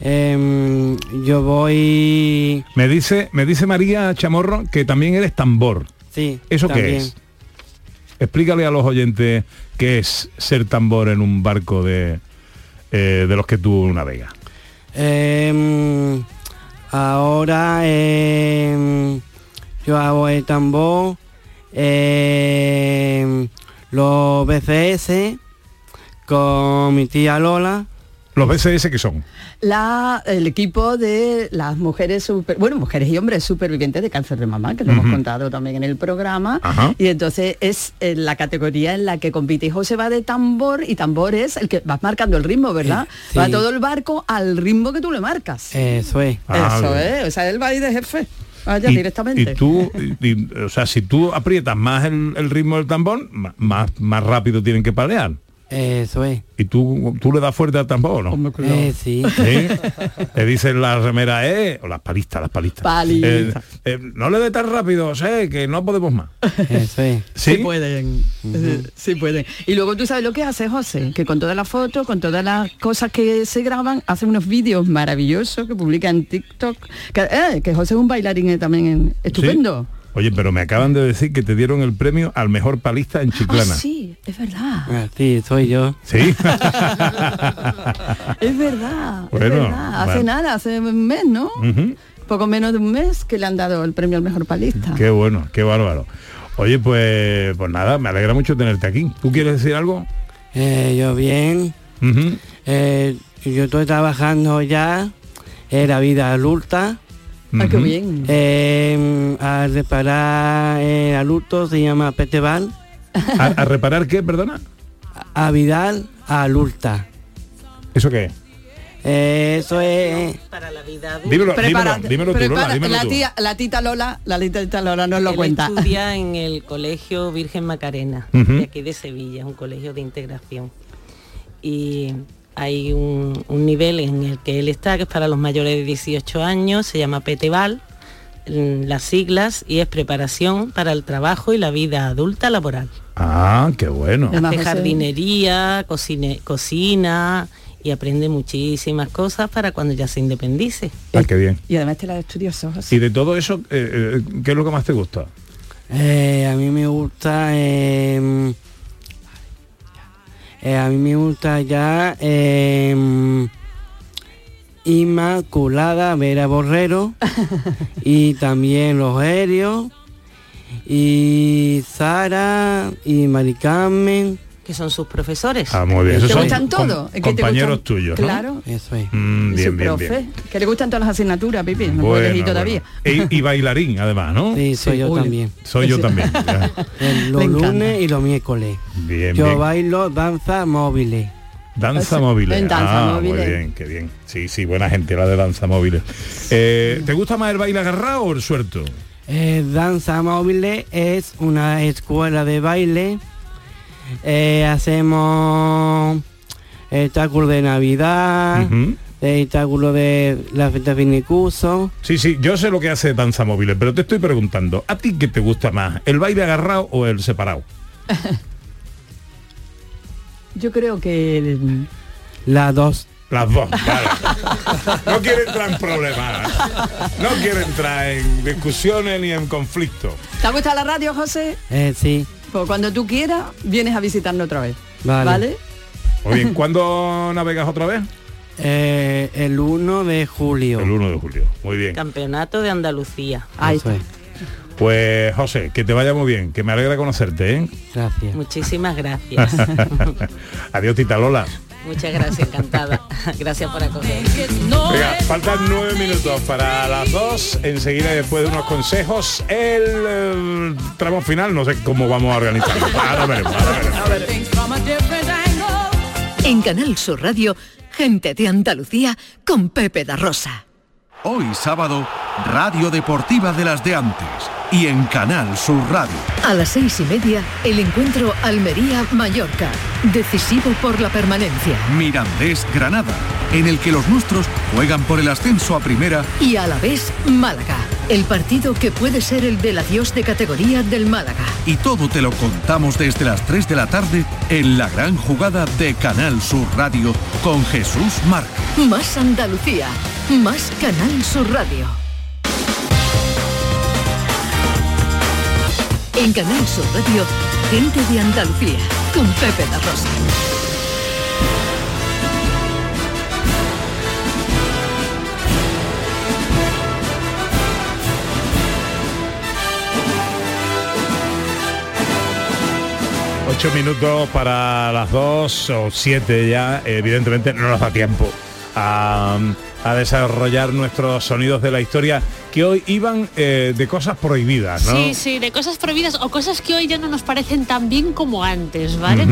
em, yo voy... Me dice, me dice María Chamorro que también eres tambor. Sí, ¿Eso qué también. es? Explícale a los oyentes qué es ser tambor en un barco de, eh, de los que tú navegas. Em, ahora em, yo hago el tambor, los BCS con mi tía Lola. ¿Los BCS que son? La, el equipo de las mujeres super, bueno, mujeres y hombres supervivientes de cáncer de mamá, que lo hemos contado también en el programa. Ajá. Y entonces es eh, la categoría en la que compite. Y José va de tambor y tambor es el que vas marcando el ritmo, ¿verdad? Eh, sí. Va todo el barco al ritmo que tú le marcas. Eso es. Eso es, o sea, él va ahí de jefe. Vaya, y, directamente. y tú, y- y, o sea, si tú aprietas más el, el ritmo del tambor, más, más rápido tienen que palear. Eso es. ¿Y tú, tú le das fuerte al tambor o no? Eh, sí. ¿Sí? Te dicen la remera, eh, o las palistas, las palistas. Eh, eh, no le dé tan rápido, sé que no podemos más. Eso es. Sí, ¿Sí? pueden, eh, sí pueden. Y luego tú sabes lo que hace José, que con todas las fotos, con todas las cosas que se graban, hace unos vídeos maravillosos que publica en TikTok. Que, eh, que José es un bailarín también en- estupendo. Oye, pero me acaban de decir que te dieron el premio al mejor palista en Chiclana. Ah, sí, es verdad. Ah, sí, soy yo. ¿Sí? Es verdad, es Bueno, verdad. Hace bueno. nada, hace un mes, ¿no? Ujú. Poco menos de un mes que le han dado el premio al mejor palista. Qué bueno, qué bárbaro. Oye, pues, pues nada, me alegra mucho tenerte aquí. ¿Tú quieres decir algo? Eh, yo bien. Eh, yo estoy trabajando ya en la vida adulta. Ah, qué bien. Eh, a reparar el adulto se llama Peteval. ¿A, a reparar qué, perdona? A Vidal adulta. ¿Eso qué es? Eh, eso es... Para la vida adulta. Dímelo, dímelo, dímelo tú, Lola, dímelo la tú. tía, la tita Lola, la tita Lola nos lo Él cuenta. estudia en el Colegio Virgen Macarena, de aquí de Sevilla, un colegio de integración. Y hay un, un nivel en el que él está, que es para los mayores de 18 años, se llama PETEVAL, mm, las siglas, y es preparación para el trabajo y la vida adulta laboral. Ah, qué bueno. Hace jardinería, cocine- cocina y aprende muchísimas cosas para cuando ya se independice. Ah, qué bien. Y además te la estudioso, José. Y de todo eso, eh, eh, ¿qué es lo que más te gusta? Eh, a mí me gusta... eh, eh, a mí me gusta ya... eh, Inmaculada Vera Borrero y también los y Sara y Mari Carmen que son sus profesores. Ah, muy bien. ¿Te Esos gustan com- todos? Compañeros gustan- tuyos, ¿no? Claro. eso es Mm, Y bien, su bien, profe, bien. que le gustan todas las asignaturas, Pipi, no Bueno, puedes ir bueno. todavía. Y, y bailarín, además, ¿no? sí soy yo uy. también Soy yo también. los lunes y los miércoles Bien, yo bien. bailo danza móviles Danza móvil. en danza ah, móviles. Muy bien, qué bien. Sí, sí, buena gente la de danza móviles. Eh, ¿Te gusta más el baile agarrado o el suelto? Eh, danza móviles es una escuela de baile Eh, hacemos espectáculo de navidad Ujú. espectáculo de la fiesta curso Sí, sí, yo sé lo que hace danza móviles, pero te estoy preguntando, ¿a ti qué te gusta más? ¿El baile agarrado o el separado? Yo creo que las dos Las dos, vale. No quiere entrar en problemas. No quiere entrar en discusiones ni en conflictos. ¿Te ha gustado la radio, José? Eh, sí Pues cuando tú quieras, vienes a visitarnos otra vez. Vale. ¿Vale? Muy bien, ¿cuándo navegas otra vez? Eh, el 1 de julio El 1 de julio. Muy bien. Campeonato de Andalucía. Ahí Eso es. Pues José, que te vaya muy bien, que me alegra conocerte, ¿eh? gracias Muchísimas gracias. Adiós, Tita Lola. Muchas gracias, encantada. Gracias por acoger. Venga, faltan nueve minutos para las dos. Enseguida, después de unos consejos, el, eh, tramo final, no sé cómo vamos a organizarlo. Ahora veremos, ahora veremos. En Canal Sur Radio, gente de Andalucía con Pepe da Rosa. Hoy sábado, Radio Deportiva de las de antes y en Canal Sur Radio. A las seis y media, el encuentro Almería-Mallorca, decisivo por la permanencia. Mirandés Granada, en el que los nuestros juegan por el ascenso a primera Y a la vez, Málaga, el partido que puede ser el del adiós de categoría del Málaga. y todo te lo contamos desde las 3 de la tarde en la gran jugada de Canal Sur Radio con Jesús Márquez. Más Andalucía, más Canal Sur Radio. En Canal Sur Radio, gente de Andalucía, con Pepe da Rosa. Ocho minutos para las dos o siete ya, evidentemente no nos da tiempo a desarrollar nuestros sonidos de la historia que hoy iban eh, de cosas prohibidas, ¿no? Sí, sí, de cosas prohibidas o cosas que hoy ya no nos parecen tan bien como antes, ¿vale?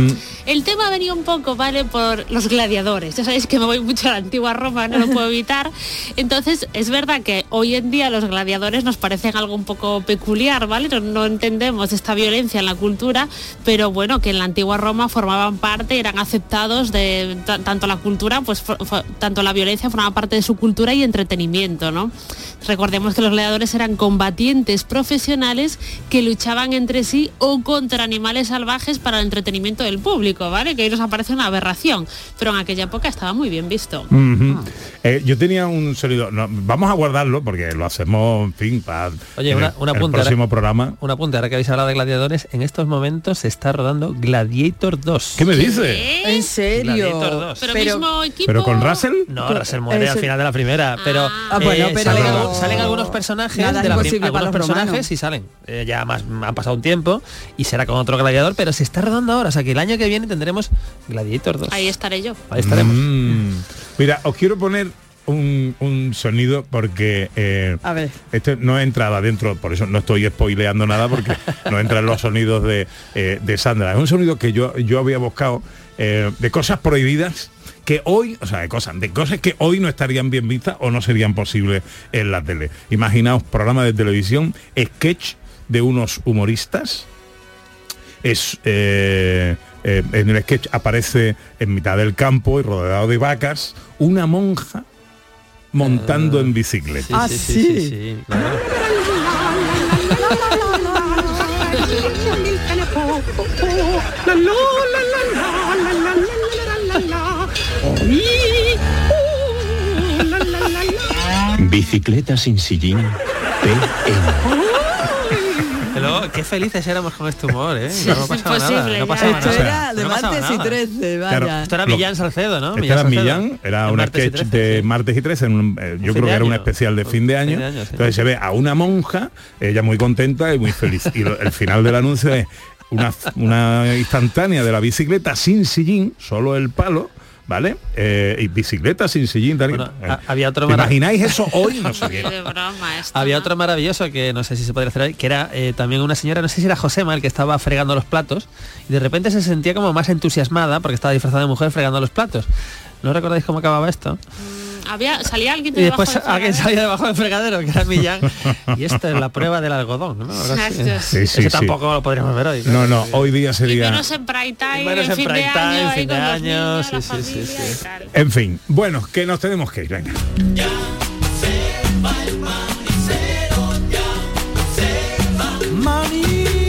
El tema venía un poco, ¿vale? Por los gladiadores. Ya sabéis que me voy mucho a la antigua Roma, no lo puedo evitar. Entonces, es verdad que hoy en día los gladiadores nos parecen algo un poco peculiar, ¿vale? No, no entendemos esta violencia en la cultura, pero bueno, que en la antigua Roma formaban parte, eran aceptados de ta- tanto la cultura, pues tanto la violencia formaba parte de su cultura y entretenimiento, ¿no? Recordemos que los gladiadores eran combatientes profesionales que luchaban entre sí o contra animales salvajes para el entretenimiento del público, ¿vale? Que hoy nos aparece una aberración, pero en aquella época estaba muy bien visto. Eh, yo tenía un sonido, no, vamos a guardarlo porque lo hacemos, en fin, para Oye, una, el- una el apunte, próximo ahora, programa. un apunte, ahora que habéis hablado de gladiadores, en estos momentos se está rodando Gladiator 2. ¿Qué me dice? En serio. Gladiator 2. Pero, mismo equipo. ¿Pero con Russell? No, Russell muere al final de la primera, pero, Ah, bueno, eh, pero- salen, algu- salen algunos personajes Nada de la imposible para algunos los personajes romanos. y salen. Eh, ya más ha pasado un tiempo y será con otro gladiador, pero se está rodando ahora, o sea que el año que viene tendremos Gladiator 2. Ahí estaré yo. Ahí estaremos. Mm. Mira, os quiero poner un, un sonido porque eh, A ver. este no entraba dentro, por eso no estoy spoileando nada porque no entran los sonidos de, eh, de Sandra. Es un sonido que yo, yo había buscado eh, de cosas prohibidas que hoy, o sea, de cosas, de cosas que hoy no estarían bien vistas o no serían posibles en la tele. Imaginaos programa de televisión, sketch de unos humoristas. Es eh, eh, en el sketch aparece en mitad del campo y rodeado de vacas una monja montando en bicicleta. Ah, sí. Bicicleta sin sillín. PM. Pero qué felices éramos con este humor, ¿eh? Sí, no es pasaba nada. No pasaba Esto nada. era de No martes y nada. 13, vaya. Claro. Esto era Millán Salcedo, ¿no? Este era Salcedo. Millán, era un sketch 13, de sí. martes y 13, en un, eh, yo fin creo que era un especial de fin de año. Fin de año, sí. Entonces se ve a una monja, ella muy contenta y muy feliz. Y lo- el final del anuncio es una, una instantánea de la bicicleta sin sillín, solo el palo. ¿Vale? Eh, y bicicleta sin sillín. tal Bueno, eh, había otro ¿te mara- imagináis eso hoy? No sé. Había otro maravilloso que no sé si se podría hacer hoy, que era eh, también una señora, no sé si era Josema, el que estaba fregando los platos, y de repente se sentía como más entusiasmada porque estaba disfrazada de mujer fregando los platos. ¿No recordáis cómo acababa esto? Había, salía alguien Y de debajo después del alguien fregadero. salía debajo del fregadero, que era Millán. y esto es la prueba del algodón, ¿no? Sí. Sí, sí. tampoco lo podríamos ver hoy. No, no, hoy día Y sería... menos en prime time, Menos en en fin prime de time, año, fin de año, niños, sí, sí, sí, y. En fin, bueno, que nos tenemos que ir, venga.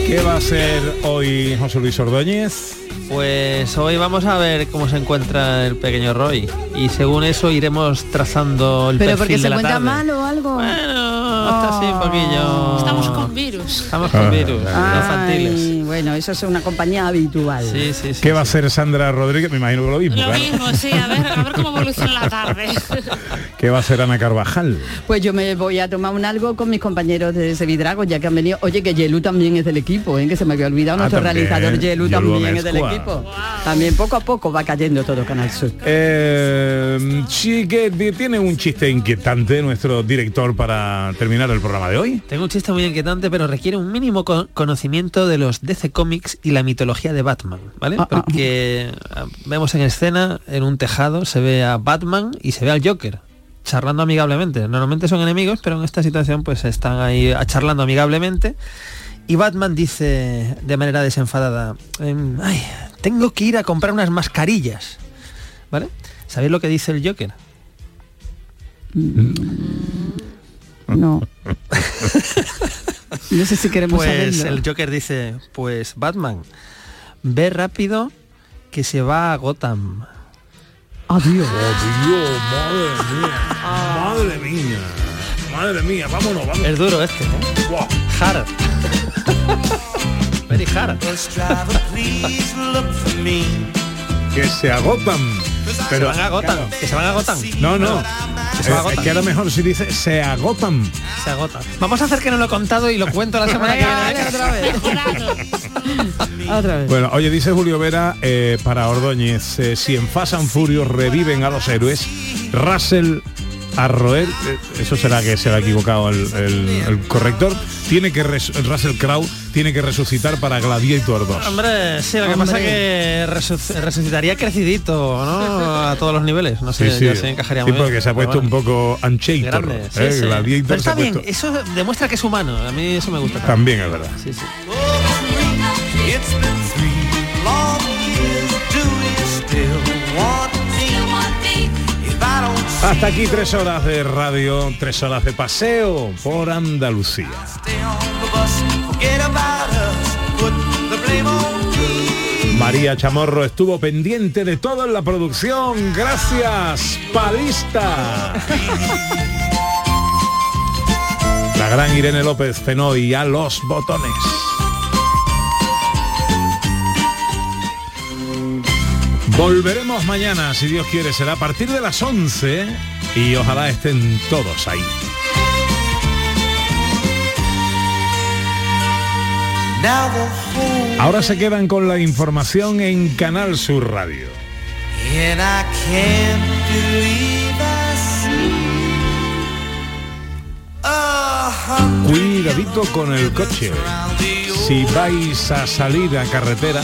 ¿Qué va a ser hoy José Luis Ordóñez? Pues hoy vamos a ver cómo se encuentra el pequeño Roy y según eso iremos trazando el Pero perfil porque de se la encuentra tarde. mal o algo. Bueno, está así un poquillo. Estamos con virus. Estamos con virus infantiles. Bueno, eso es una compañía habitual. Sí, sí, sí. ¿Qué va a hacer Sandra Rodríguez? Me imagino que lo mismo, Lo claro. mismo, sí, a ver, a ver cómo evoluciona la tarde. ¿Qué va a hacer Ana Carvajal? Pues yo me voy a tomar un algo con mis compañeros de Sevidrago, ya que han venido. Oye, que Yelu también es del equipo, ¿eh? que se me había olvidado. Ah, Nuestro también. realizador Yelu Yelu también es del equipo. También poco a poco va cayendo todo Canal Sur. Eh, sí, que tiene un chiste inquietante nuestro director para terminar el programa de hoy. Tengo un chiste muy inquietante, pero requiere un mínimo co- conocimiento de los DC Comics y la mitología de Batman, ¿vale? Ah, ah, Porque ah, vemos en escena, en un tejado, se ve a Batman y se ve al Joker charlando amigablemente. Normalmente son enemigos, pero en esta situación pues están ahí ah, charlando amigablemente. Y Batman dice de manera desenfadada, em, ay, tengo que ir a comprar unas mascarillas. ¿Vale? ¿Sabéis lo que dice el Joker? No. No sé si queremos Pues saberlo. el Joker dice, pues Batman, ve rápido que se va a Gotham. Adiós. Dios, madre mía. Madre mía. Madre mía, vámonos, vámonos. Es duro este, ¿eh? Buah. Hard. Very hard. Que se agotan. Se van agotan, que se van agotan. No, no. Que se Eh, agotan. queda mejor si dice se agotan. Se agotan. Vamos a hacer que no lo he contado y lo cuento la semana que viene. otra vez. Otra vez. Bueno, oye, dice Julio Vera eh, para Ordóñez, eh, si en Fast and Furious reviven a los héroes, Russell Arroel, eh, eso será que se ha equivocado el, el- el corrector, tiene que res- Russell Crowe tiene que resucitar para Gladiator 2. Hombre, sí, lo que pasa Hombre. que resuc- resucitaría crecidito, ¿no? A todos los niveles. No sé, Sí, sí. yo sé, encajaría Sí, muy bien. porque se ha puesto un bueno. poco Unchator. Grande, sí, eh, sí. Gladiator Pero se está bien, puesto- eso demuestra que es humano. A mí eso me gusta. También es verdad. Sí, sí. Hasta aquí tres horas de radio, tres horas de paseo por Andalucía. María Chamorro estuvo pendiente de todo en la producción. Gracias, Palista. La gran Irene López Fenoy a los botones. Volveremos mañana, si Dios quiere, será a partir de las 11 y ojalá estén todos ahí. Ahora se quedan con la información en Canal Sur Radio. Cuidadito con el coche. Si vais a salir a carretera,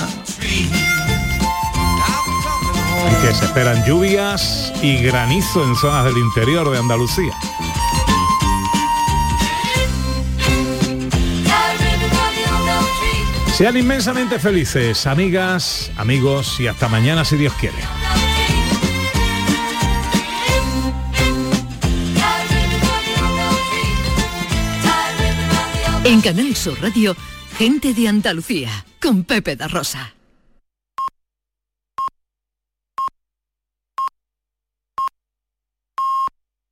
que se esperan lluvias y granizo en zonas del interior de Andalucía. Sean inmensamente felices, amigas, amigos, y hasta mañana si Dios quiere. En Canal Sur Radio, gente de Andalucía, con Pepe da Rosa.